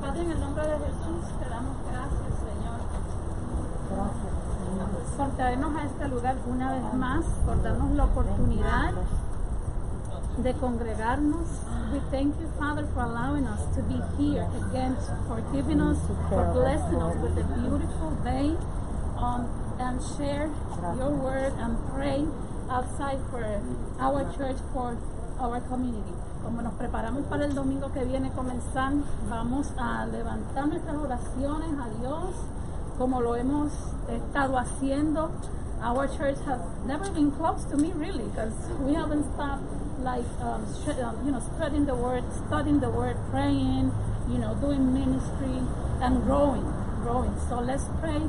Padre, en el nombre de Jesús te damos gracias, Señor, por traernos a este lugar una vez más, por darnos la oportunidad de congregarnos. We thank you, Father, for allowing us to be here again, for giving us, for blessing us with a beautiful day, um, and share your word and pray outside for our church, for our community. Como nos preparamos para el domingo que viene comenzar, vamos a levantar nuestras oraciones a Dios, como lo hemos estado haciendo. Our church has never been close to me, really, because we haven't stopped like um, um, you know spreading the word, studying the word, praying, you know, doing ministry and growing, growing. So let's pray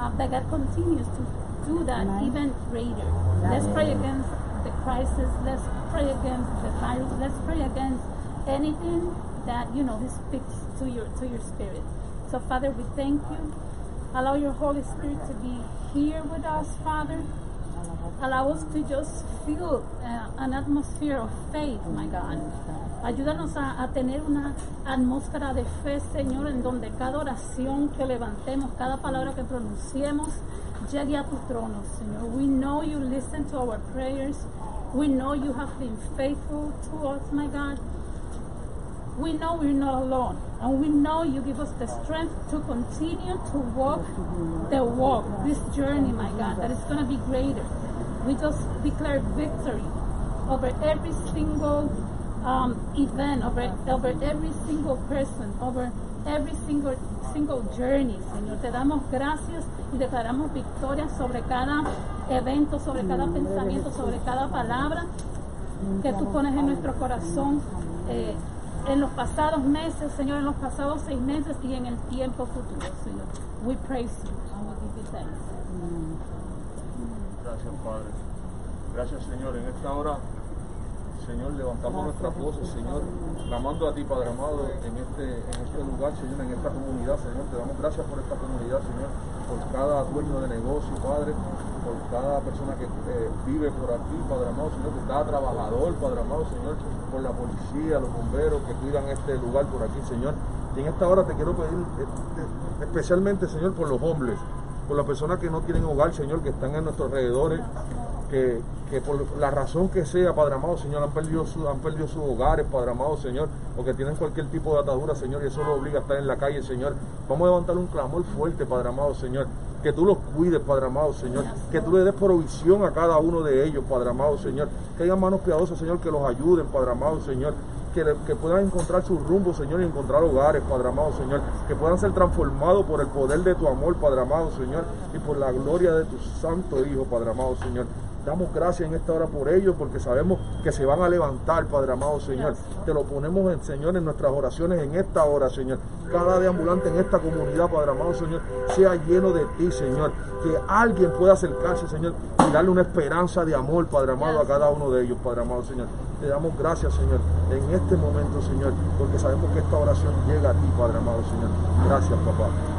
uh, that God continues to do that even greater. Let's pray against the crisis. Let's pray against the virus. Let's pray against anything that you know speaks to your to your spirit. So Father, we thank you. Allow your Holy Spirit to be here with us, Father. Allow us to just feel uh, an atmosphere of faith, my God. Ayúdanos a, a tener una atmósfera de fe, Señor, en donde cada oración que levantemos, cada palabra que pronunciemos, llegue a tu trono, Señor. We know you listen to our prayers. We know you have been faithful to us, my God. We know we're not alone, and we know you give us the strength to continue to walk the walk, this journey, my God, that is going to be greater. We just declare victory over every single um, event, over, over every single person, over every single single journey, Señor. Te damos gracias y declaramos victoria sobre cada evento, sobre cada pensamiento, sobre cada palabra que tú pones en nuestro corazón. eh, en los pasados meses, Señor, en los pasados seis meses y en el tiempo futuro, Señor. We praise you and we give you thanks. Gracias, Padre. Gracias, Señor. En esta hora, Señor, levantamos nuestras voces, Señor, clamando a ti, Padre amado, en este, en este lugar, Señor, en esta comunidad, Señor. Te damos gracias por esta comunidad, Señor, por cada dueño de negocio, Padre, por cada persona que eh, vive por aquí, Padre amado, Señor, por cada trabajador, Padre amado, Señor, por la policía, los bomberos que cuidan este lugar por aquí, Señor. Y en esta hora te quiero pedir eh, eh, especialmente, Señor, por los hombres, por las personas que no tienen hogar, Señor, que están en nuestros alrededores, que, que por la razón que sea, Padre amado, Señor, han perdido, su, han perdido sus hogares, Padre amado, Señor, o que tienen cualquier tipo de atadura, Señor, y eso los obliga a estar en la calle, Señor. Vamos a levantar un clamor fuerte, Padre amado, Señor. Que tú los cuides, Padre amado, Señor. Que tú le des provisión a cada uno de ellos, Padre amado, Señor. Que haya manos piadosas, Señor, que los ayuden, Padre amado, Señor. Que, que puedan encontrar su rumbo, Señor, y encontrar hogares, Padre amado, Señor. Que puedan ser transformados por el poder de tu amor, Padre amado, Señor. Y por la gloria de tu santo Hijo, Padre amado, Señor. Damos gracias en esta hora por ellos, porque sabemos que se van a levantar, Padre amado, Señor. Te lo ponemos, en, Señor, en nuestras oraciones en esta hora, Señor. Cada deambulante en esta comunidad, Padre amado, Señor, sea lleno de ti, Señor. Que alguien pueda acercarse, Señor, y darle una esperanza de amor, Padre amado, a cada uno de ellos, Padre amado, Señor. Te damos gracias, Señor, en este momento, Señor, porque sabemos que esta oración llega a ti, Padre amado, Señor. Gracias, papá.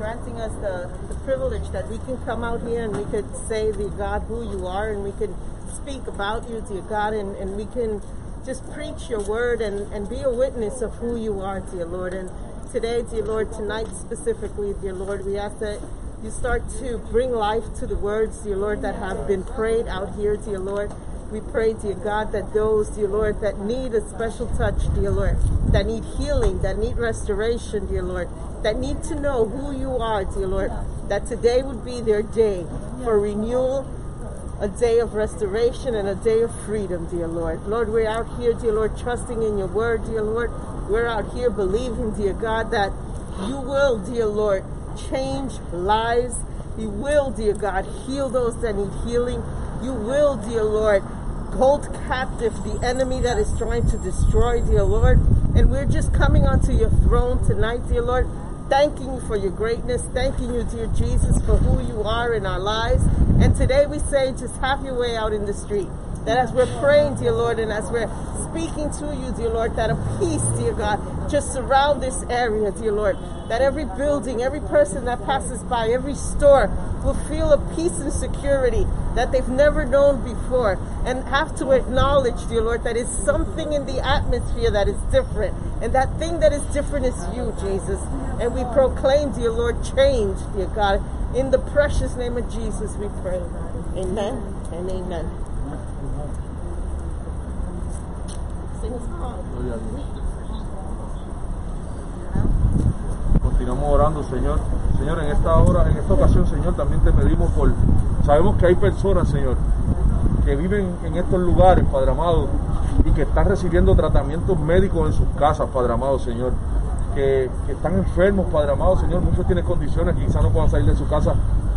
Granting us the, the privilege that we can come out here and we could say, dear God, who you are, and we can speak about you, dear God, and, and we can just preach your word and, and be a witness of who you are, dear Lord. And today, dear Lord, tonight specifically, dear Lord, we ask that you start to bring life to the words, dear Lord, that have been prayed out here, dear Lord. We pray, dear God, that those, dear Lord, that need a special touch, dear Lord, that need healing, that need restoration, dear Lord, that need to know who you are, dear Lord, that today would be their day for renewal, a day of restoration and a day of freedom, dear Lord. Lord, we're out here, dear Lord, trusting in your word, dear Lord. We're out here believing, dear God, that you will, dear Lord, change lives. You will, dear God, heal those that need healing. You will, dear Lord, hold captive the enemy that is trying to destroy, dear Lord. And we're just coming onto your throne tonight, dear Lord, thanking you for your greatness, thanking you, dear Jesus, for who you are in our lives, And today we say, just have your way out in the street. That as we're praying, dear Lord, and as we're speaking to you, dear Lord, that a peace, dear God, just surround this area, dear Lord. That every building, every person that passes by, every store will feel a peace and security that they've never known before. And have to acknowledge, dear Lord, that it's something in the atmosphere that is different. And that thing that is different is you, Jesus. And we proclaim, dear Lord, change, dear God. In the precious name of Jesus, we pray. Amen and amen. Sing a song. Oh, Continuamos orando, Señor. Señor, en esta hora, en esta ocasión, Señor, también te pedimos por. Sabemos que hay personas, Señor, que viven en estos lugares, Padre amado, y que están recibiendo tratamientos médicos en sus casas, Padre amado, Señor. Que, que están enfermos, Padre amado, Señor. Muchos tienen condiciones, quizás no puedan salir de su casa.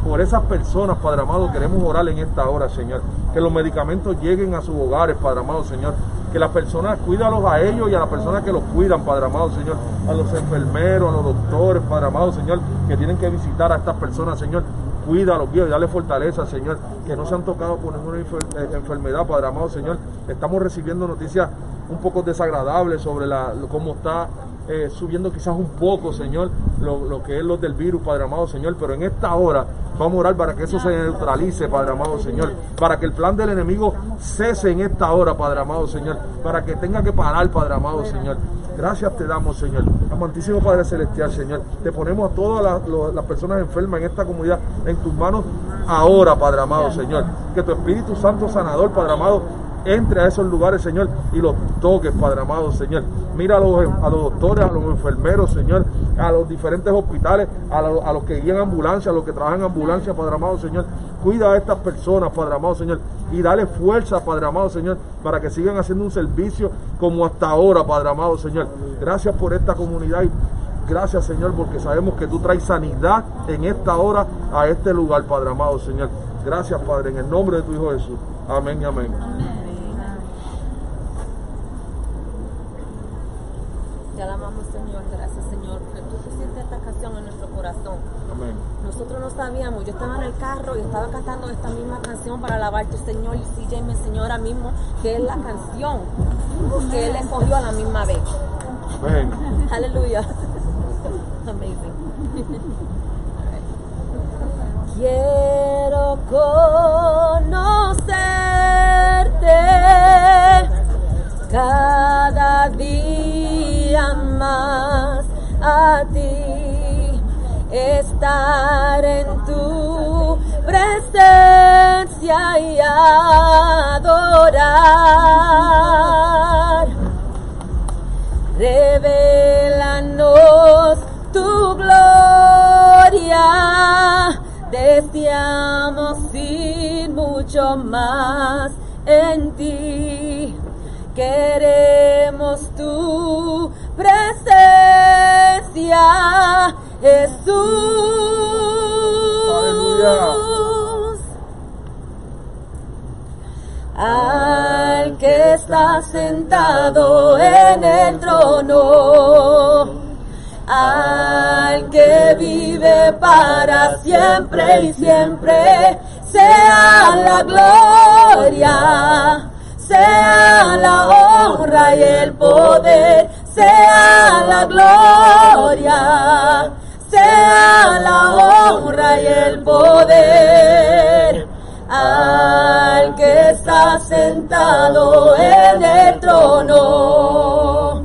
Por esas personas, Padre amado, queremos orar en esta hora, Señor. Que los medicamentos lleguen a sus hogares, Padre amado, Señor. Que las personas, cuídalos a ellos y a las personas que los cuidan, Padre amado, Señor. A los enfermeros, a los doctores, Padre amado, Señor, que tienen que visitar a estas personas, Señor. Cuídalos, Dios, y dale fortaleza, Señor. Que no se han tocado por ninguna eh, enfermedad, Padre amado, Señor. Estamos recibiendo noticias un poco desagradables sobre la, cómo está eh, subiendo quizás un poco, Señor, lo, lo que es lo del virus, Padre amado, Señor, pero en esta hora vamos a orar para que eso se neutralice, Padre amado, Señor, para que el plan del enemigo cese en esta hora, Padre amado, Señor, para que tenga que parar, Padre amado, Señor. Gracias te damos, Señor. Amantísimo Padre Celestial, Señor. Te ponemos a todas las, las personas enfermas en esta comunidad en tus manos ahora, Padre amado, Señor. Que tu Espíritu Santo sanador, Padre amado, entre a esos lugares, Señor, y los toques, Padre amado, Señor. Mira a los, a los doctores, a los enfermeros, Señor, a los diferentes hospitales, a, lo- a los que guían ambulancia, a los que trabajan en ambulancia, Padre amado, Señor. Cuida a estas personas, Padre amado, Señor, y dale fuerza, Padre amado, Señor, para que sigan haciendo un servicio como hasta ahora, Padre amado, Señor. Gracias por esta comunidad y Gracias, Señor, porque sabemos que tú traes sanidad en esta hora a este lugar, Padre amado, Señor. Gracias, Padre, en el nombre de tu Hijo Jesús. Amén y amén. Te alabamos, Señor. Gracias, Señor, que tú pusiste esta canción en nuestro corazón. Amén. Nosotros no sabíamos. Yo estaba en el carro y estaba cantando esta misma canción para alabarte, Señor. Y CJ me enseñó ahora mismo que es la canción que él escogió a la misma vez. Aleluya. Amazing. Quiero conocerte cada día más a ti, estar en tu presencia y adorar. Revelanos tu gloria, deseamos ir mucho más en ti. Queremos tu presencia, Jesús. Al que está sentado en el trono, al que vive para siempre y siempre, sea la gloria, sea la honra y el poder, sea la gloria, sea la honra y el poder. Al que está sentado en el trono,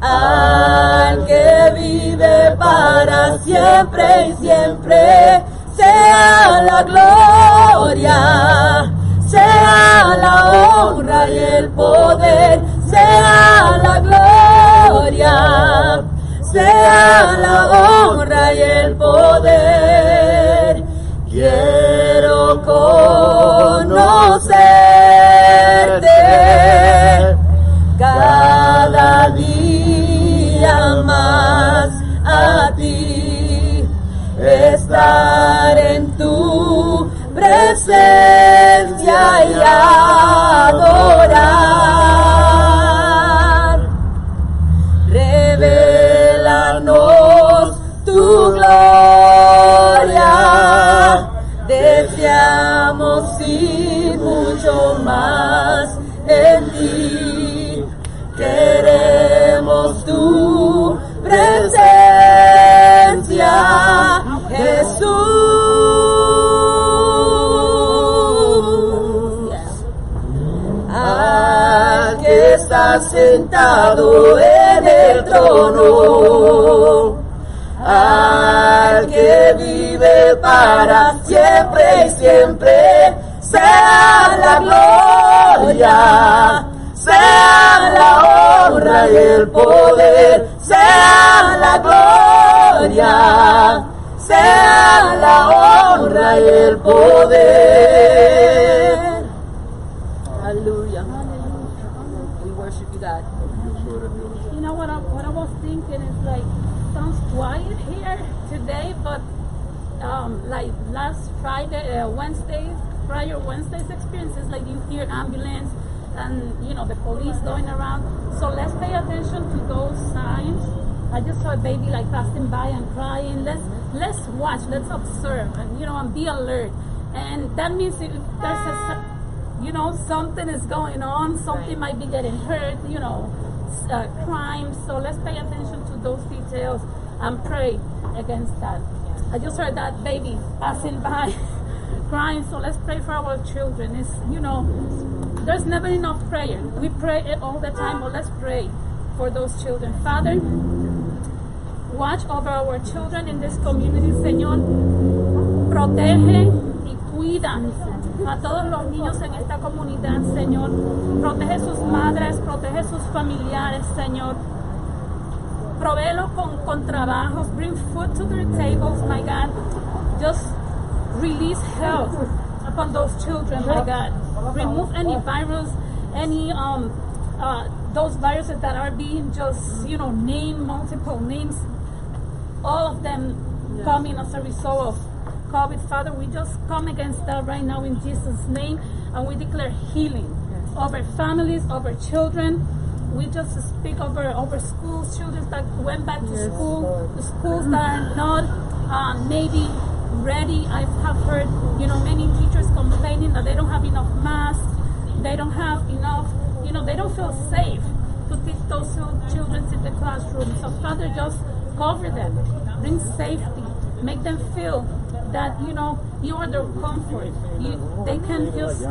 al que vive para siempre y siempre, sea la gloria, sea la honra y el poder, sea la gloria, sea la honra sentado en el trono, al que vive para siempre y siempre, sea la gloria, sea la honra y el poder, sea la gloria, sea la honra y el poder. Um, like last Friday, uh, Wednesday, prior Wednesday's experiences, like you hear ambulance and you know the police going around. So let's pay attention to those signs. I just saw a baby like passing by and crying. Let's let's watch, let's observe, and you know, and be alert. And that means if there's a you know something is going on, something might be getting hurt. You know, uh, crime. So let's pay attention to those details and pray against that. I just heard that baby passing by, crying. So let's pray for our children. It's you know, there's never enough prayer. We pray it all the time, but let's pray for those children. Father, watch over our children in this community, Señor. Protege y cuida a todos los niños en esta comunidad, Señor. Protege sus madres, protege sus familiares, Señor. Provéelo con, con trabajos. Bring food to their tables, my God. Just release health upon those children, my God. Remove any virus, any um uh, those viruses that are being just you know named multiple names all of them coming as a result of COVID. Father, we just come against that right now in Jesus' name, and we declare healing over families, over children. We just speak over over schools, children that went back to school, the schools that are not uh, maybe ready. I have heard, you know, many teachers complaining that they don't have enough masks, they don't have enough, you know, they don't feel safe to teach those children in the classroom. So, Father, just cover them, bring safety, make them feel that you know you are their comfort. You, they can just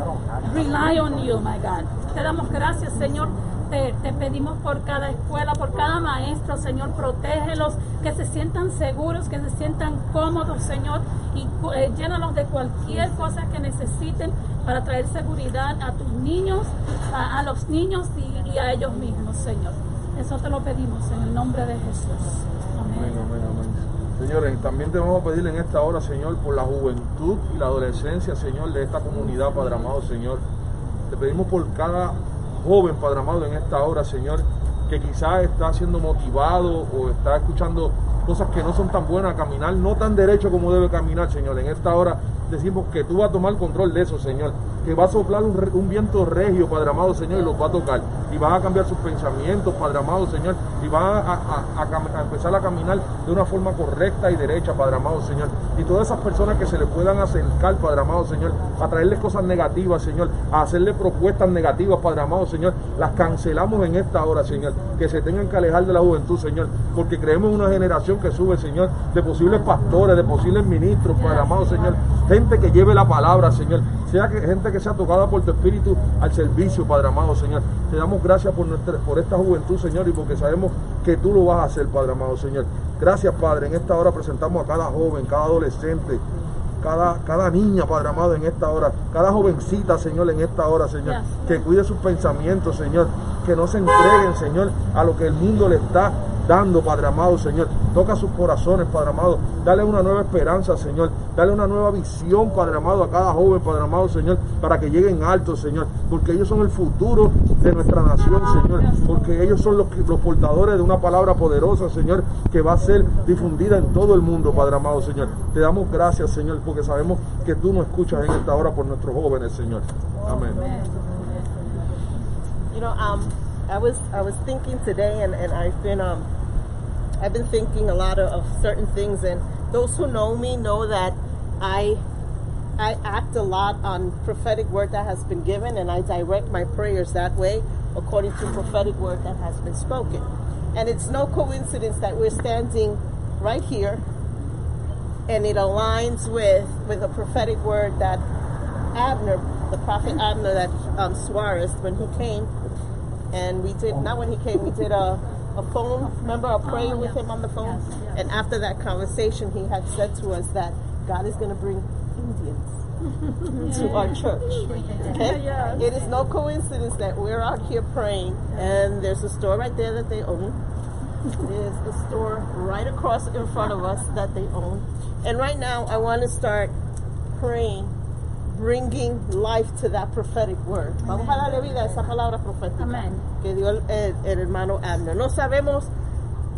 rely on you, my God. Te damos gracias, Señor. Te, pedimos por cada escuela, por cada maestro, Señor, protégelos, que se sientan seguros, que se sientan cómodos, Señor, y eh, llénalos de cualquier cosa que necesiten para traer seguridad a tus niños, a, los niños y, y a ellos mismos, Señor. Eso te lo pedimos en el nombre de Jesús. Amén. amén, amén. Señores, también te vamos a pedir en esta hora, Señor, por la juventud y la adolescencia, Señor, de esta comunidad, Padre amado, Señor. Te pedimos por cada joven, Padre amado, en esta hora, Señor, que quizás está siendo motivado o está escuchando cosas que no son tan buenas, caminar no tan derecho como debe caminar, Señor. En esta hora decimos que tú vas a tomar control de eso, Señor. Que va a soplar un, un viento regio, Padre amado, Señor, y los va a tocar. Y vas a cambiar sus pensamientos, Padre amado, Señor. Y va a, a- a cam- a empezar a caminar de una forma correcta y derecha, Padre amado, Señor. Y todas esas personas que se le puedan acercar, Padre amado, Señor, a traerles cosas negativas, Señor, a hacerle propuestas negativas, Padre amado, Señor, las cancelamos en esta hora, Señor. Que se tengan que alejar de la juventud, Señor, porque creemos en una generación que sube, Señor, de posibles pastores, de posibles ministros, Padre amado, Señor. Gente que lleve la palabra, Señor. Sea que, gente que sea tocada por tu espíritu al servicio, Padre amado, Señor. Te damos gracias por, nuestra, por esta juventud, Señor, y porque sabemos que tú lo vas a hacer, Padre amado, Señor. Gracias, Padre. En esta hora presentamos a cada joven, cada adolescente, cada, cada niña, Padre amado, en esta hora, cada jovencita, Señor, en esta hora, Señor, que cuide sus pensamientos, Señor, que no se entreguen, Señor, a lo que el mundo le está dando, Padre amado, Señor. Toca sus corazones, Padre amado. Dale una nueva esperanza, Señor. Dale una nueva visión, Padre amado, a cada joven, Padre amado, Señor, para que lleguen altos, Señor. Porque ellos son el futuro de nuestra nación, Señor. Porque ellos son los, los portadores de una palabra poderosa, Señor, que va a ser difundida en todo el mundo, Padre amado, Señor. Te damos gracias, Señor, porque sabemos que tú nos escuchas en esta hora por nuestros jóvenes, Señor. Amén. You know, um, I was I was thinking today, and, and I've been um, I've been thinking a lot of, of certain things, and those who know me know that I I act a lot on prophetic word that has been given, and I direct my prayers that way according to prophetic word that has been spoken. And it's no coincidence that we're standing right here, and it aligns with with a prophetic word that Abner, the prophet Abner, that um, Suarez, when he came, and we did not when he came, we did a a phone. Remember a prayer Oh, with him on the phone, Yes, yes. and after that conversation, he had said to us that God is going to bring Indians to our church. Okay? Yes. It is no coincidence that we're out here praying, and there's a store right there that they own. There's a store right across in front of us that they own. And right now, I want to start praying, bringing life to that prophetic word. Vamos a darle vida a esa palabra profética Amén. que dio el, el- el hermano Abner. No sabemos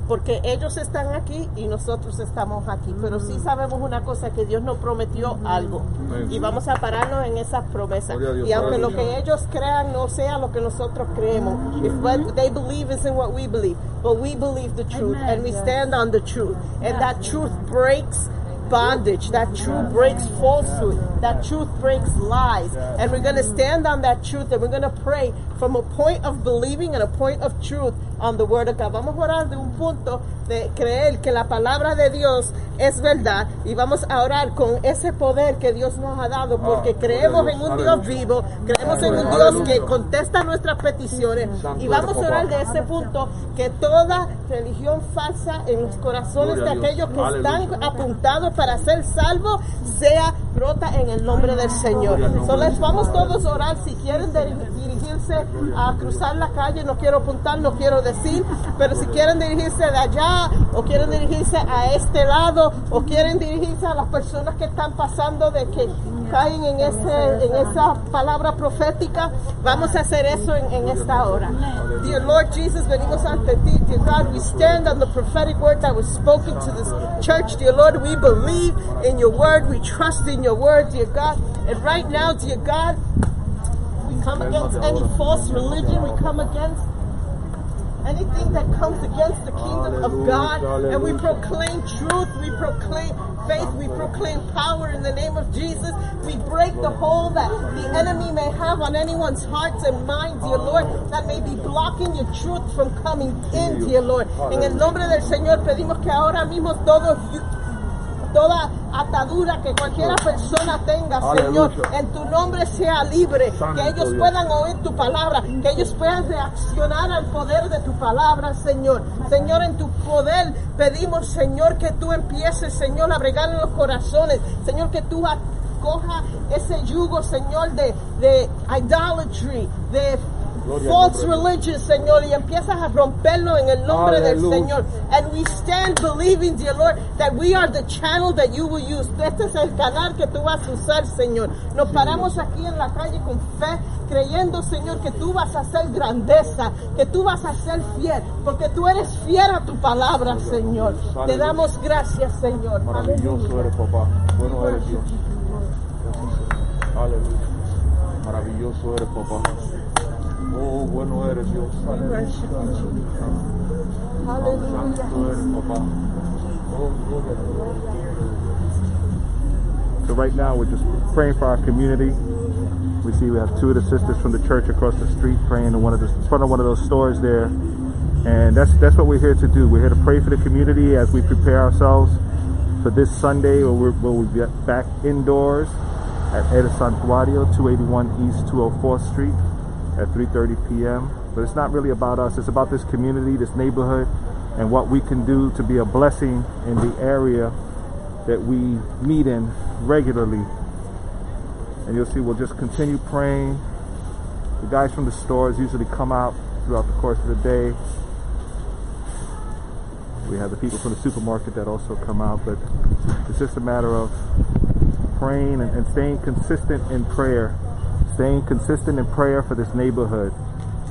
porque ellos están aquí y nosotros estamos aquí, pero sí sabemos una cosa, que Dios nos prometió algo Amén. y vamos a pararnos en esas promesas. Dios, Y aunque lo que ellos crean no sea lo que nosotros creemos, if what they believe isn't what we believe, but we believe the truth Amen. and we stand on the truth, and that truth breaks bondage. That truth breaks falsehood. That truth breaks lies. And we're going to stand on that truth and we're going to pray from a point of believing and a point of truth on the word of God. Vamos a orar de un punto de creer que la palabra de Dios es verdad y vamos a orar con ese poder que Dios nos ha dado porque Ah, creemos gloria a en un Dios aleluya. vivo, creemos en un. Dios que contesta nuestras peticiones y vamos a orar de ese punto que toda religión falsa en los corazones de aquellos que están apuntados para ser salvos sea rota en el nombre del Señor. So, les vamos todos a orar. Si quieren diri- dirigirse a cruzar la calle, no quiero apuntar, no quiero decir, pero si quieren dirigirse de allá o quieren dirigirse a este lado o quieren dirigirse a las personas que están pasando de que caen en, ese, en esa palabra profética, vamos a hacer eso en, en esta hora. Dear Lord Jesus, venimos ante ti, dear God, we stand on the prophetic word that was spoken to this church, dear Lord, we believe in your word, we trust in your word, dear God, and right now, dear God, we come against any false religion, we come against anything that comes against the kingdom of God, and we proclaim truth, we proclaim faith, we proclaim power in the name of Jesus. We break the hold that the enemy may have on anyone's hearts and minds, dear Lord, that may be blocking your truth from coming in, dear Lord. En el nombre del Señor pedimos que ahora mismo todos toda atadura que cualquiera persona tenga, Señor, en tu nombre sea libre, que ellos puedan oír tu palabra, que ellos puedan reaccionar al poder de tu palabra, Señor. Señor, en tu poder pedimos, Señor, que tú empieces, Señor, a bregar en los corazones, Señor, que tú coja ese yugo, Señor, de, de idolatry, de false religion, Señor, y empiezas a romperlo en el nombre del Aleluya. Señor. And we stand believing, dear Lord, that we are the channel that you will use. Este es el canal que tú vas a usar, Señor. Nos paramos aquí en la calle con fe, creyendo, Señor, que tú vas a hacer grandeza, que tú vas a ser fiel, porque tú eres fiel a tu palabra, Señor. Te Aleluya. damos gracias, Señor. Maravilloso Aleluya. eres, papá. Bueno eres Dios. Aleluya. Maravilloso eres, papá. Oh, bueno eres Dios. Aleluya. Papá. So right now we're just praying for our community. We see we have two of the sisters from the church across the street praying in one of the in front of one of those stores there. And that's that's what we're here to do. We're here to pray for the community as we prepare ourselves for this Sunday where we'll be back indoors at Eda Santuario, 281 East 204th Street at 3.30 p.m. But it's not really about us. It's about this community, this neighborhood, and what we can do to be a blessing in the area that we meet in regularly. And you'll see we'll just continue praying. The guys from the stores usually come out throughout the course of the day. We have the people from the supermarket that also come out, but it's just a matter of praying and, and staying consistent in prayer. Staying consistent in prayer for this neighborhood.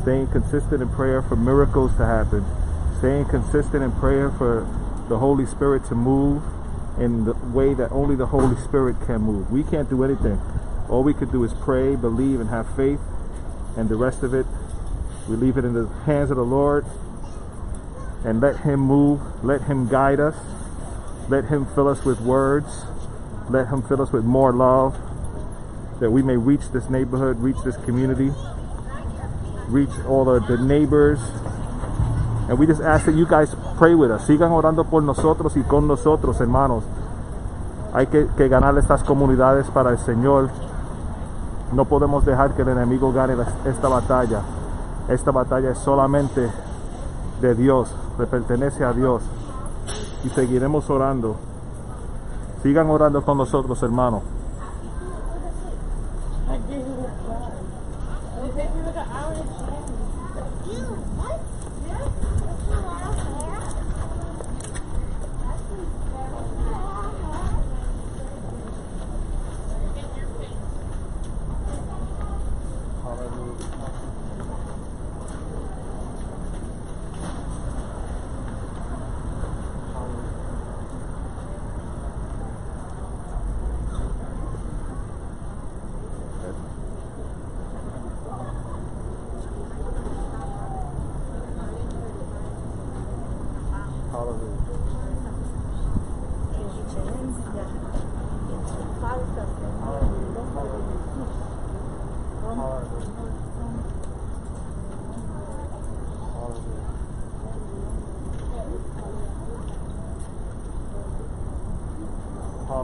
Staying consistent in prayer for miracles to happen. Staying consistent in prayer for the Holy Spirit to move in the way that only the Holy Spirit can move. We can't do anything. All we could do is pray, believe, and have faith, and the rest of it, we leave it in the hands of the Lord and let Him move, let Him guide us, let Him fill us with words, let Him fill us with more love, that we may reach this neighborhood, reach this community, reach all the, the neighbors. And we just ask that you guys pray with us. Sigan orando por nosotros y con nosotros, hermanos. Hay que, que ganar estas comunidades para el Señor. No podemos dejar que el enemigo gane esta batalla. Esta batalla es solamente de Dios, le pertenece a Dios. Y seguiremos orando. Sigan orando con nosotros, hermanos.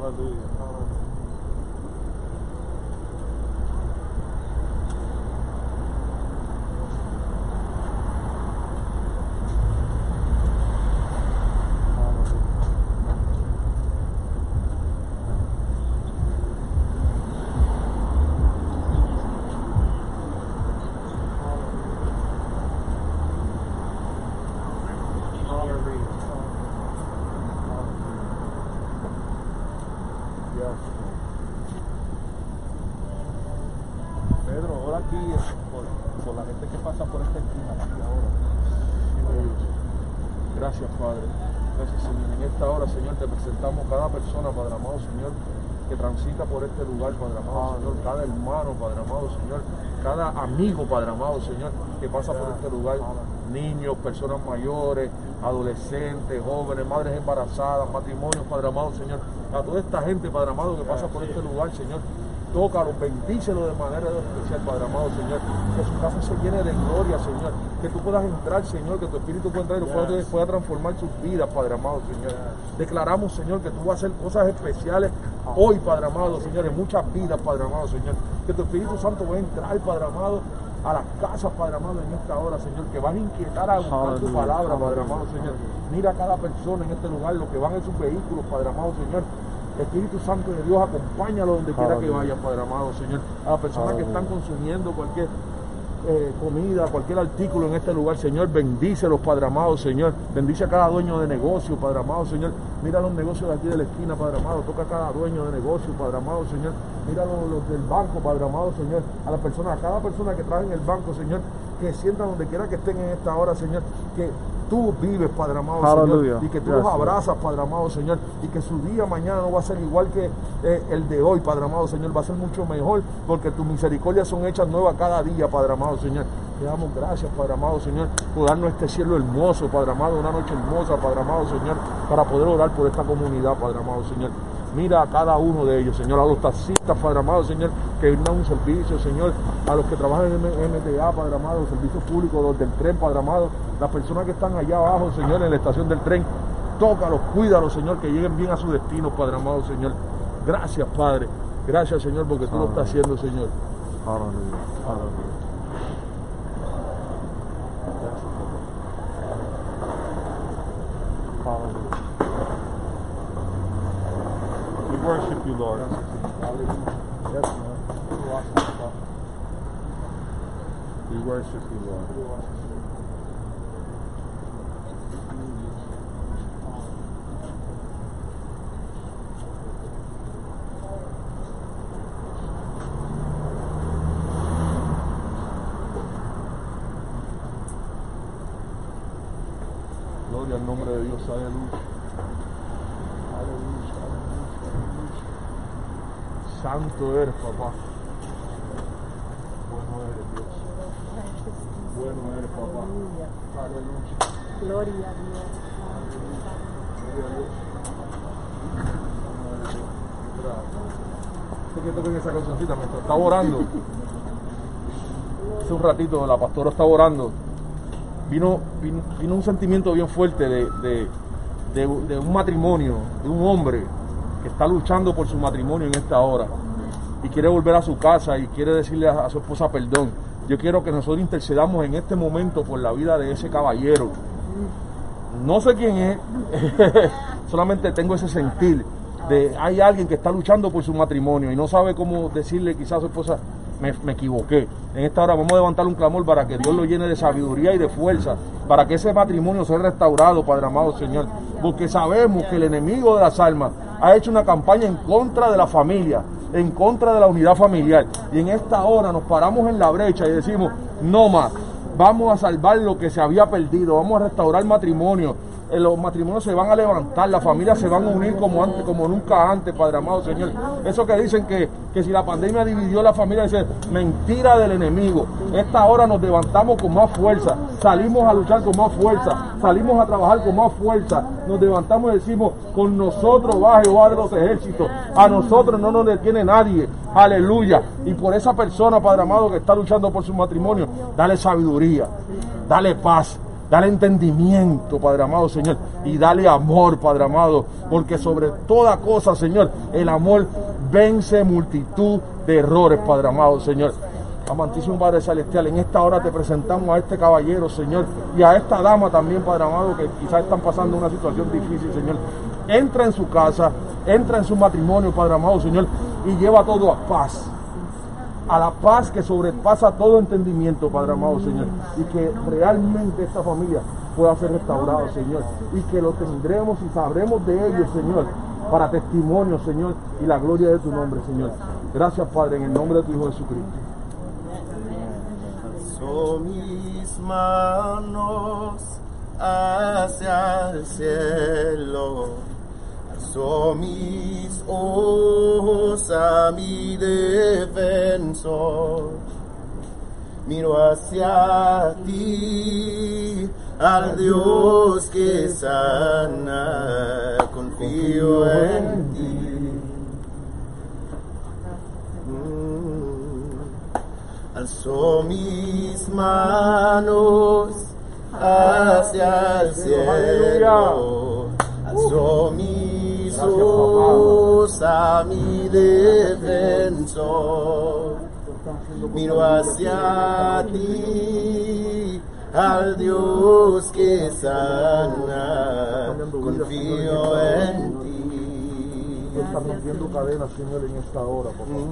Hallelujah. Pedro, ahora aquí por, por la gente que pasa por esta esquina, aquí ahora. Gracias, Padre. Gracias, Señor. En esta hora, Señor, te presentamos cada persona, Padre amado, Señor, que transita por este lugar, Padre amado, Señor. Cada hermano, Padre amado, Señor. Cada amigo, Padre amado, Señor, que pasa por este lugar. Niños, personas mayores, adolescentes, jóvenes, madres embarazadas, matrimonios, Padre amado, Señor. A toda esta gente, Padre amado, que pasa por este lugar, Señor. Tócalo, bendícelo de manera especial, Padre amado, Señor. Que su casa se llene de gloria, Señor. Que tú puedas entrar, Señor, que tu Espíritu pueda entrar y pueda, pueda transformar sus vidas, Padre amado, Señor. Declaramos, Señor, que tú vas a hacer cosas especiales hoy, Padre amado, Señor, en muchas vidas, Padre amado, Señor. Que tu Espíritu Santo va a entrar, Padre amado, a las casas, Padre amado, en esta hora, Señor, que van a inquietar a buscar tu palabra, Padre amado, Señor. Mira a cada persona en este lugar, los que van en sus vehículos, Padre amado, Señor. Espíritu Santo de Dios, acompáñalo donde quiera que vaya, Padre amado, Señor. A las personas que están consumiendo cualquier eh, comida, cualquier artículo en este lugar, Señor, bendícelos, Padre amado, Señor. Bendice a cada dueño de negocio, Padre amado, Señor. Mira los negocios de aquí de la esquina, Padre amado. Toca a cada dueño de negocio, Padre amado, Señor. Mira los, los del banco, Padre amado, Señor. A las personas, a cada persona que trabaja en el banco, Señor, que sientan donde quiera que estén en esta hora, Señor, que tú vives, Padre amado. Señor, y que tú Yes, los abrazas, Padre amado, Señor, y que su día mañana no va a ser igual que eh, el de hoy, Padre amado, Señor, va a ser mucho mejor, porque tus misericordias son hechas nuevas cada día, Padre amado, Señor. Te damos gracias, Padre amado, Señor, por darnos este cielo hermoso, Padre amado, una noche hermosa, Padre amado, Señor, para poder orar por esta comunidad, Padre amado, Señor. Mira a cada uno de ellos, Señor, a los taxistas, Padre amado, Señor, que brindan un servicio, Señor, a los que trabajan en MTA, Padre amado, los servicios públicos, los del tren, Padre amado, las personas que están allá abajo, Señor, en la estación del tren, tócalos, cuídalos, Señor, que lleguen bien a su destino, Padre amado, Señor. Gracias, Padre. Gracias, Señor, porque tú lo estás haciendo, Señor. Hallelujah. Hallelujah. Hallelujah. We worship you, Lord. Yes, Lord. We worship you, Lord. Gloria al nombre de Dios, aleluya. Aleluya, aleluya, aleluya. Santo eres, papá. Bueno eres, Dios. Bueno eres, papá. Aleluya. Gloria a Dios. Gloria a Dios. Gracias. que toquen esa cancioncita mientras orando. Hace un ratito la pastora estaba orando. Vino, vino, vino un sentimiento bien fuerte de, de, de, de un matrimonio, de un hombre que está luchando por su matrimonio en esta hora y quiere volver a su casa y quiere decirle a, su esposa perdón. Yo quiero que nosotros intercedamos en este momento por la vida de ese caballero. No sé quién es, solamente tengo ese sentir de hay alguien que está luchando por su matrimonio y no sabe cómo decirle quizás a su esposa, me, me equivoqué. En esta hora vamos a levantar un clamor para que Dios lo llene de sabiduría y de fuerza, para que ese matrimonio sea restaurado, Padre amado Señor. Porque sabemos que el enemigo de las almas ha hecho una campaña en contra de la familia, en contra de la unidad familiar. Y en esta hora nos paramos en la brecha y decimos, no más, vamos a salvar lo que se había perdido, vamos a restaurar matrimonio. Eh, Los matrimonios se van a levantar, las familias se van a unir como antes, como nunca antes, Padre amado Señor. Eso que dicen que, que si la pandemia dividió la familia, dice mentira del enemigo. Esta hora nos levantamos con más fuerza, salimos a luchar con más fuerza, salimos a trabajar con más fuerza, nos levantamos y decimos, con nosotros va Jehová de los ejércitos, a nosotros no nos detiene nadie, aleluya. Y por esa persona, Padre amado, que está luchando por su matrimonio, dale sabiduría, dale paz, dale entendimiento, Padre amado Señor, y dale amor, Padre amado, porque sobre toda cosa, Señor, el amor vence multitud de errores, Padre amado Señor. Amantísimo Padre Celestial, en esta hora te presentamos a este caballero, Señor, y a esta dama también, Padre amado, que quizás están pasando una situación difícil, Señor. Entra en su casa, entra en su matrimonio, Padre amado, Señor, y lleva todo a paz a la paz que sobrepasa todo entendimiento, Padre amado Señor, y que realmente esta familia pueda ser restaurada, Señor, y que lo tendremos y sabremos de ellos, Señor, para testimonio, Señor, y la gloria de tu nombre, Señor. Gracias, Padre, en el nombre de tu Hijo Jesucristo. Mis manos hacia el cielo, alzo mis ojos a mi defensor, miro hacia ti, al Dios que sana, confío en ti. Mm. Alzo mis manos hacia el cielo, alzo mis ojos a mi defensor, miro hacia ti, al Dios que sana, confío en ti. Está rompiendo cadenas, Señor, en esta hora, por favor.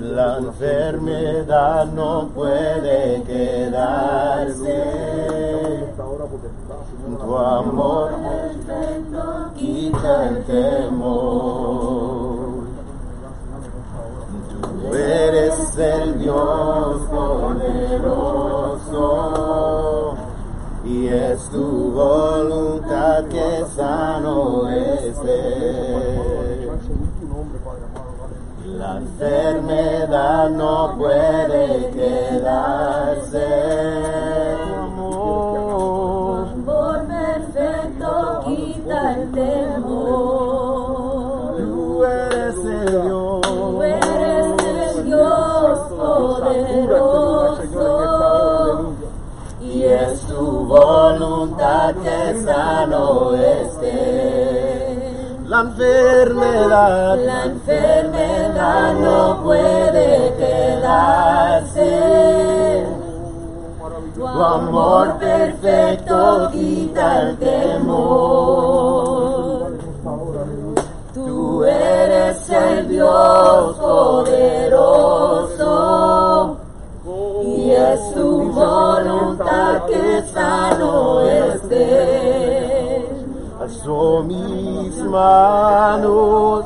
La enfermedad no puede quedarse. Tu amor quita el temor. Tú eres el Dios poderoso y es tu voluntad que sano esté. La enfermedad no puede quedarse. Sano esté. La enfermedad, La enfermedad no puede quedarse. Tu amor perfecto quita el temor. Tú eres el Dios poderoso. Es tu voluntad que sano esté. alzo mis manos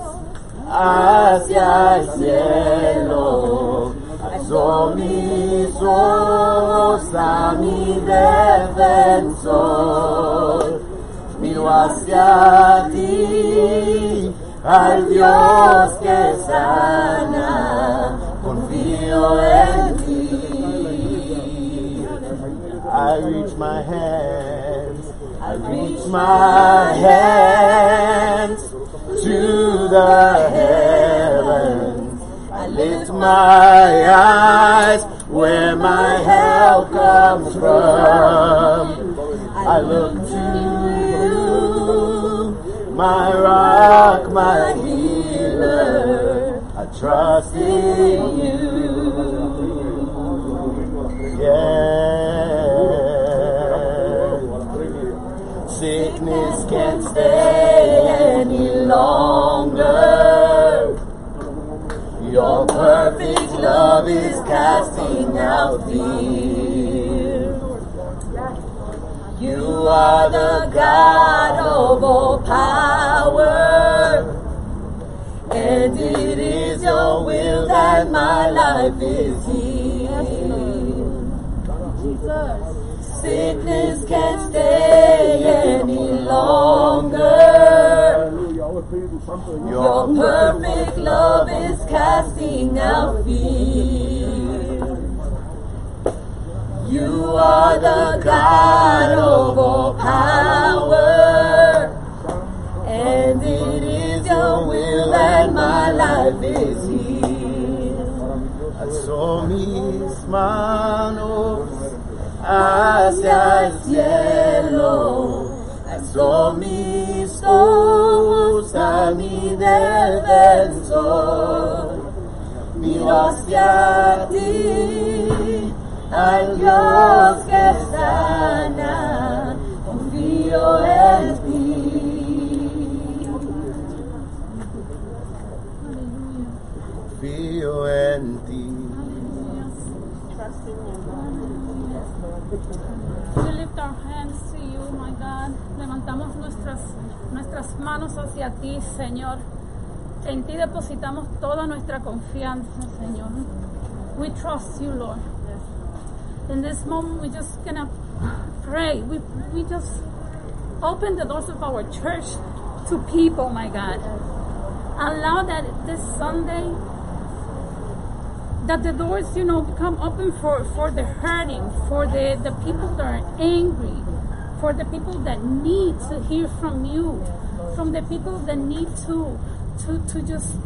hacia el cielo, alzo mis ojos a mi defensor, miro hacia ti, al Dios que sana, I reach my hands, I reach my hands to the heavens. I lift my eyes where my help comes from. I look to you, my rock, my healer. I trust in you. Yeah. Can't stay any longer. Your perfect love is casting out fear. You are the God of all power. And it is your will that my life is healed. Sickness can't stay any longer. Your perfect love is casting out fear. You are the God of all power. And it is your will that my life is healed. Alzó me manos hacia el cielo. Alzó mis ojos a mi defensor. Miro hacia ti, al Dios que sana. Nuestras, manos hacia ti, Señor. En ti depositamos toda nuestra confianza, Señor. We trust you, Lord. In this moment, we're just gonna pray. We, we just open the doors of our church to people, my God. Allow that this Sunday that the doors, you know, become open for, for the hurting, for the, the people that are angry, for the people that need to hear from you, from the people that need to to, to just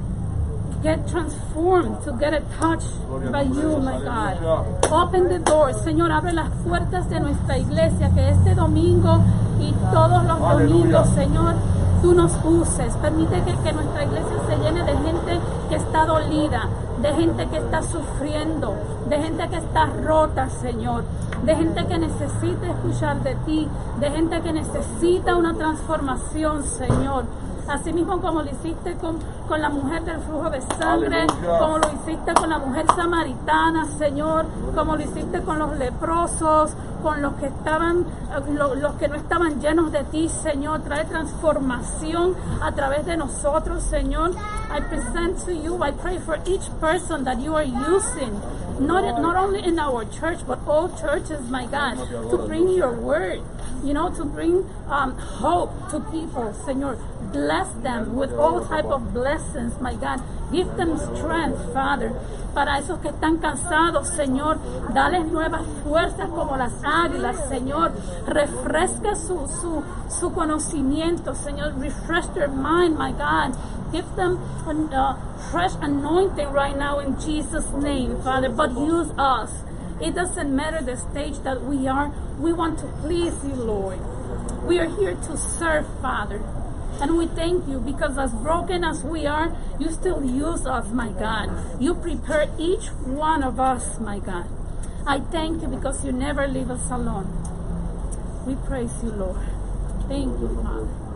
get transformed, to get a touch by you, my God. Open the doors, Señor, abre las puertas de nuestra iglesia, que este domingo y todos los domingos, Señor, tú nos uses. Permite que, que nuestra iglesia se llene de gente que está dolida, de gente que está sufriendo, de gente que está rota, Señor, de gente que necesita escuchar de ti, de gente que necesita una transformación, Señor. Así mismo como lo hiciste con, con la mujer del flujo de sangre, Aleluya. como lo hiciste con la mujer samaritana, Señor, como lo hiciste con los leprosos, con los que estaban, los que no estaban llenos de ti, Señor. Trae transformación a través de nosotros, Señor. I present to you, I pray for each person that you are using, not, not only in our church, but all churches, my God, to bring your word, you know, to bring um, hope to people, Señor. Bless them with all type of blessings, my God. Give them strength, Father. Para esos que están cansados, Señor, dales nuevas fuerzas como las águilas, Señor. Refresca su, su, su conocimiento, Señor. Refresh their mind, my God. Give them a uh, fresh anointing right now in Jesus' name, Father. But use us. It doesn't matter the stage that we are. We want to please you, Lord. We are here to serve, Father. And we thank you because as broken as we are, you still use us, my God. You prepare each one of us, my God. I thank you because you never leave us alone. We praise you, Lord. Thank you, Father.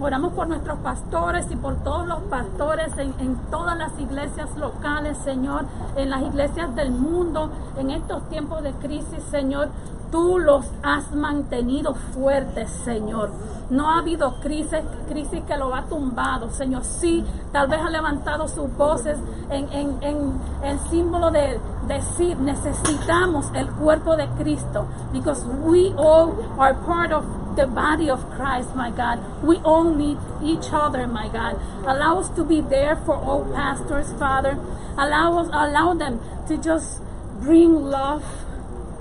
Oramos por nuestros pastores y por todos los pastores en, en todas las iglesias locales, Señor, en las iglesias del mundo, en estos tiempos de crisis, Señor. Tú los has mantenido fuertes, Señor. No ha habido crisis, crisis que lo ha tumbado, Señor. Sí, tal vez ha levantado sus voces en, en, en, en símbolo de decir, necesitamos el cuerpo de Cristo, because we all are part of the body of Christ, my God. We all need each other, my God. Allow us to be there for all pastors, Father. Allow us, allow them to just bring love.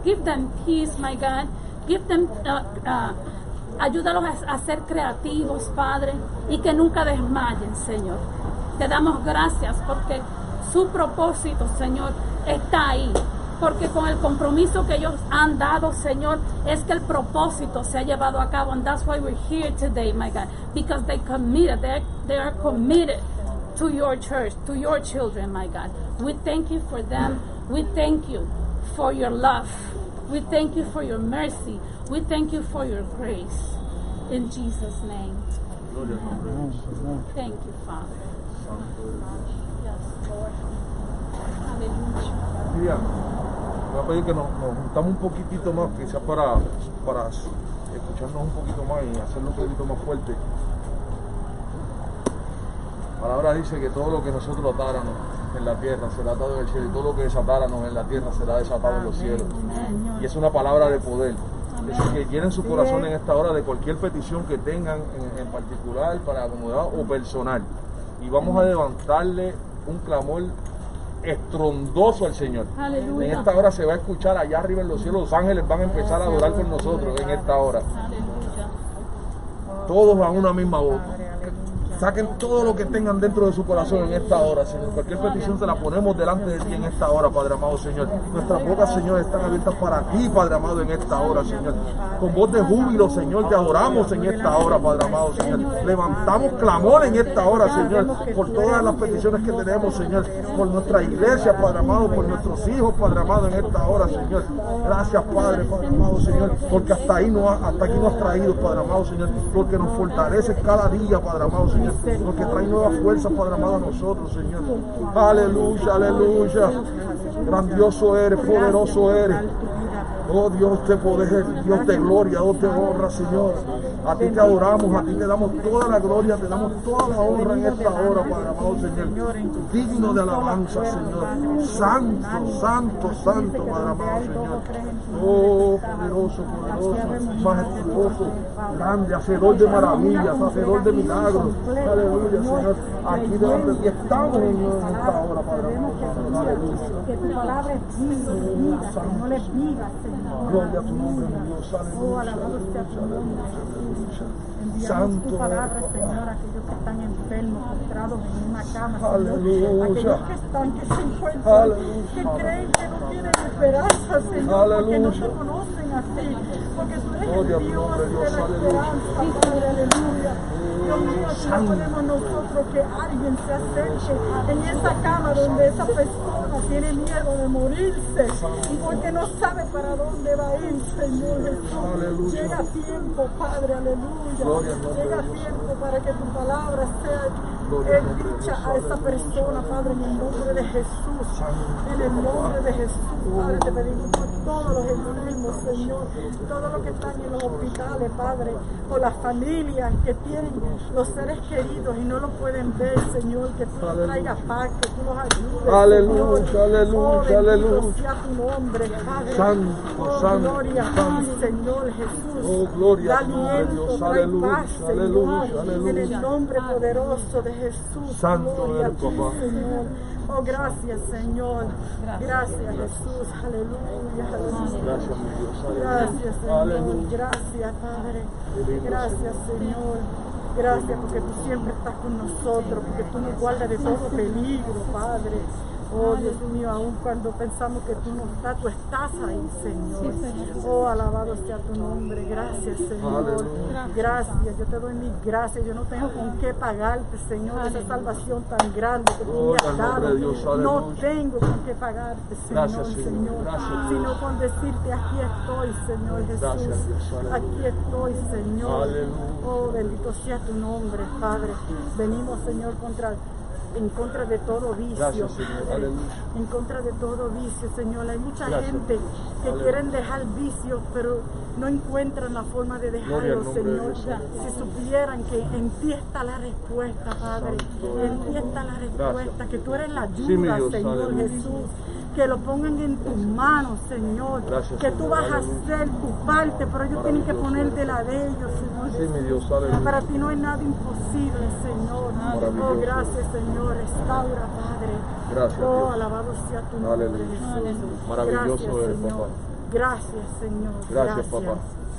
Give them peace, my God. Give them, uh, uh, ayúdalos a, ser creativos, Padre, y que nunca desmayen, Señor. Te damos gracias porque su propósito, Señor, está ahí. Porque con el compromiso que ellos han dado, Señor, es que el propósito se ha llevado a cabo. And that's why we're here today, my God. Because they committed, they, they are committed to your church, to your children, my God. We thank you for them. We thank you for your love. We thank you for your mercy. We thank you for your grace. In Jesus' name. Gloria al nombre de Dios. Thank you, Father. Santo eres Yes, Lord. Hallelujah. Miriam, voy a pedir que nos, nos juntamos un poquitito más, quizás para, para escucharnos un poquito más y hacerlo un poquito más fuerte. La palabra dice que todo lo que nosotros atáramos en la tierra será atado en el cielo y todo lo que desatáramos en la tierra será desatado en los cielos. Y es una palabra de poder. Dice que llenen su corazón en esta hora de cualquier petición que tengan en, en particular para acomodar o personal. Y vamos a levantarle un clamor estrondoso al Señor. Aleluya. En esta hora se va a escuchar allá arriba en los cielos, los ángeles van a empezar a adorar con nosotros en esta hora. Todos a una misma voz. Saquen todo lo que tengan dentro de su corazón en esta hora, Señor. Cualquier petición se la ponemos delante de ti en esta hora, Padre amado, Señor. Nuestras bocas, Señor, están abiertas para ti, Padre amado, en esta hora, Señor. Con voz de júbilo, Señor, te adoramos en esta hora, Padre amado, Señor. Levantamos clamor en esta hora, Señor, por todas las peticiones que tenemos, Señor. Por nuestra iglesia, Padre amado, por nuestros hijos, Padre amado, en esta hora, Señor. Gracias, Padre, Padre amado, Señor, porque hasta ahí no, hasta aquí nos has traído, Padre amado, Señor, porque nos fortalece cada día, Padre amado, Señor, porque trae nuevas fuerzas, Padre amado, a nosotros, Señor. Aleluya, aleluya. Grandioso eres, poderoso eres. Oh Dios de poder, Dios de gloria, Dios de honra, Señor. A ti te adoramos, a ti te damos toda la gloria, te damos toda la honra en esta hora, Padre amado, Señor. Digno de alabanza, Señor. Santo, santo, santo, Padre amado, Señor. Oh, poderoso, poderoso, majestuoso, grande, hacedor de maravillas, hacedor de milagros. Aleluya, Señor. Aquí delante de ti estamos en esta hora, Padre amado. Aleluya. que tu palabra es vida, vida, que no le Señor. Gloria a tu nombre, mi Dios. Oh, Aleluya. Aleluya. Enviamos Santo tu palabra, Señor, a aquellos que están enfermos, postrados en una cama, Señor. Aleluya. Aquellos que están, que se encuentran, Aleluya. que creen que no tienen esperanza, Señor, porque no te Aleluya. conocen así, porque tú eres el Dios de la Aleluya. esperanza, Padre, aleluya. No podemos nosotros que alguien se acerque en esa cama donde esa persona tiene miedo de morirse y porque no sabe para dónde va a ir, Señor Jesús. Llega tiempo, Padre, aleluya. Llega tiempo para que tu palabra sea dicha a esta persona, Padre, en el nombre de Jesús. En el nombre de Jesús, Padre, te pedimos todos los enfermos, Señor, todos los que están en los hospitales, Padre, por las familias que tienen los seres queridos y no lo pueden ver, Señor, que tú Aleluya. traigas paz, que tú los ayudes. Aleluya, Señor. aleluya, Oh, aleluya. sea tu nombre, Padre. Santo, oh, santo, gloria a santo. ti, Señor Jesús. Oh, gloria a Dios. Aleluya, paz, Señor, aleluya, En aleluya. el nombre poderoso de Jesús. Santo gloria a eres, ti, papá. Señor. Oh, gracias, Señor. Gracias, Jesús. Aleluya. aleluya. Gracias, mi Dios. Aleluya. Gracias, Señor. Gracias, Padre. Gracias, Señor. Gracias porque tú siempre estás con nosotros, porque tú nos guardas de todo peligro, Padre. Oh Dios mío, aun cuando pensamos que tú no estás, tú estás ahí, Señor. Oh, alabado sea tu nombre. Gracias, Señor. Gracias, yo te doy mis gracias. Yo no tengo con qué pagarte, Señor, esa salvación tan grande que tú me has nombre dado. No tengo con qué pagarte, Señor, Señor. Sino con decirte, aquí estoy, Señor Jesús. Aquí estoy, Señor. Oh, bendito sea tu nombre, Padre. Venimos, Señor, contra en contra de todo vicio. Gracias, Señor. Padre. Aleluya. En contra de todo vicio, Señor. Hay mucha Gracias. gente que Aleluya. quieren dejar vicios, pero no encuentran la forma de dejarlo, de Señor. Si supieran que en ti está la respuesta, Padre. Santo En ti está la respuesta, que tú eres la ayuda, Sí, Señor aleluya. Jesús. Que lo pongan en tus manos, Señor. Gracias, que tú Señor, vas a aleluya. hacer tu parte, pero ellos tienen que poner de la de ellos, Señor. Sí, mi Dios. Para ti no hay nada imposible, Señor. Oh, gracias, Señor. Restaura, Padre. Gracias, Oh, Dios. alabado sea tu nombre, Aleluya. Maravilloso Gracias, eres, Señor. papá. Gracias, Señor. Gracias, papá.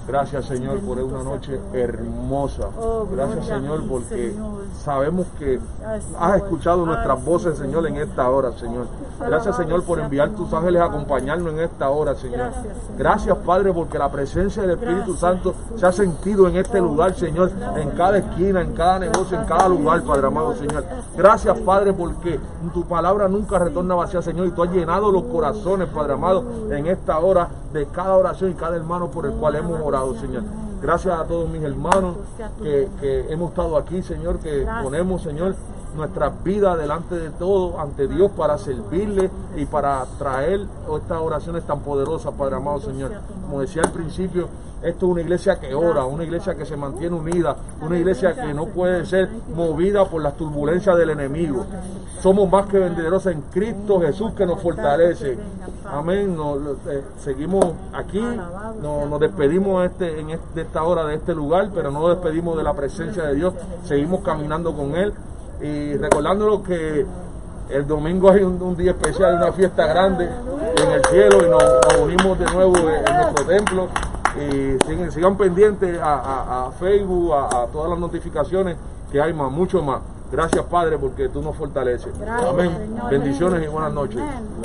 Gracias Señor por una noche hermosa. Oh, Gracias Señor porque sabemos que has escuchado nuestras voces Señor. En esta hora Señor. Gracias Señor por enviar tus ángeles a acompañarnos en esta hora Señor. Gracias, Padre porque la presencia del Espíritu. Santo se ha sentido en este lugar Señor. En cada esquina, en cada negocio, en cada lugar Padre amado Señor. Gracias Padre porque tu palabra nunca retorna vacía Señor y tú has llenado los corazones Padre amado en esta hora de cada oración y cada hermano por el cual hemos orado Señor. Gracias a todos mis hermanos que, que hemos estado aquí, Señor, que ponemos, Señor, nuestras vidas delante de todo, ante Dios, para servirle y para traer estas oraciones tan poderosas, Padre amado, Señor. Como decía al principio, esto es una iglesia que ora, una iglesia que se mantiene unida, una iglesia que no puede ser movida por las turbulencias del enemigo. Somos más que venderos en Cristo Jesús que nos fortalece. Amén. Nos, eh, seguimos aquí, nos, despedimos este, en de esta hora de este lugar, pero no nos despedimos de la presencia de Dios. Seguimos caminando con Él y recordándonos que el domingo hay un, día especial, una fiesta grande en el cielo y nos, nos unimos de nuevo en nuestro templo. Y sigan, sigan pendientes a, a- a Facebook, a, a todas las notificaciones que hay más, mucho más. Gracias Padre porque tú nos fortaleces. Gracias, Amén. Señor. Bendiciones y buenas noches. Amén.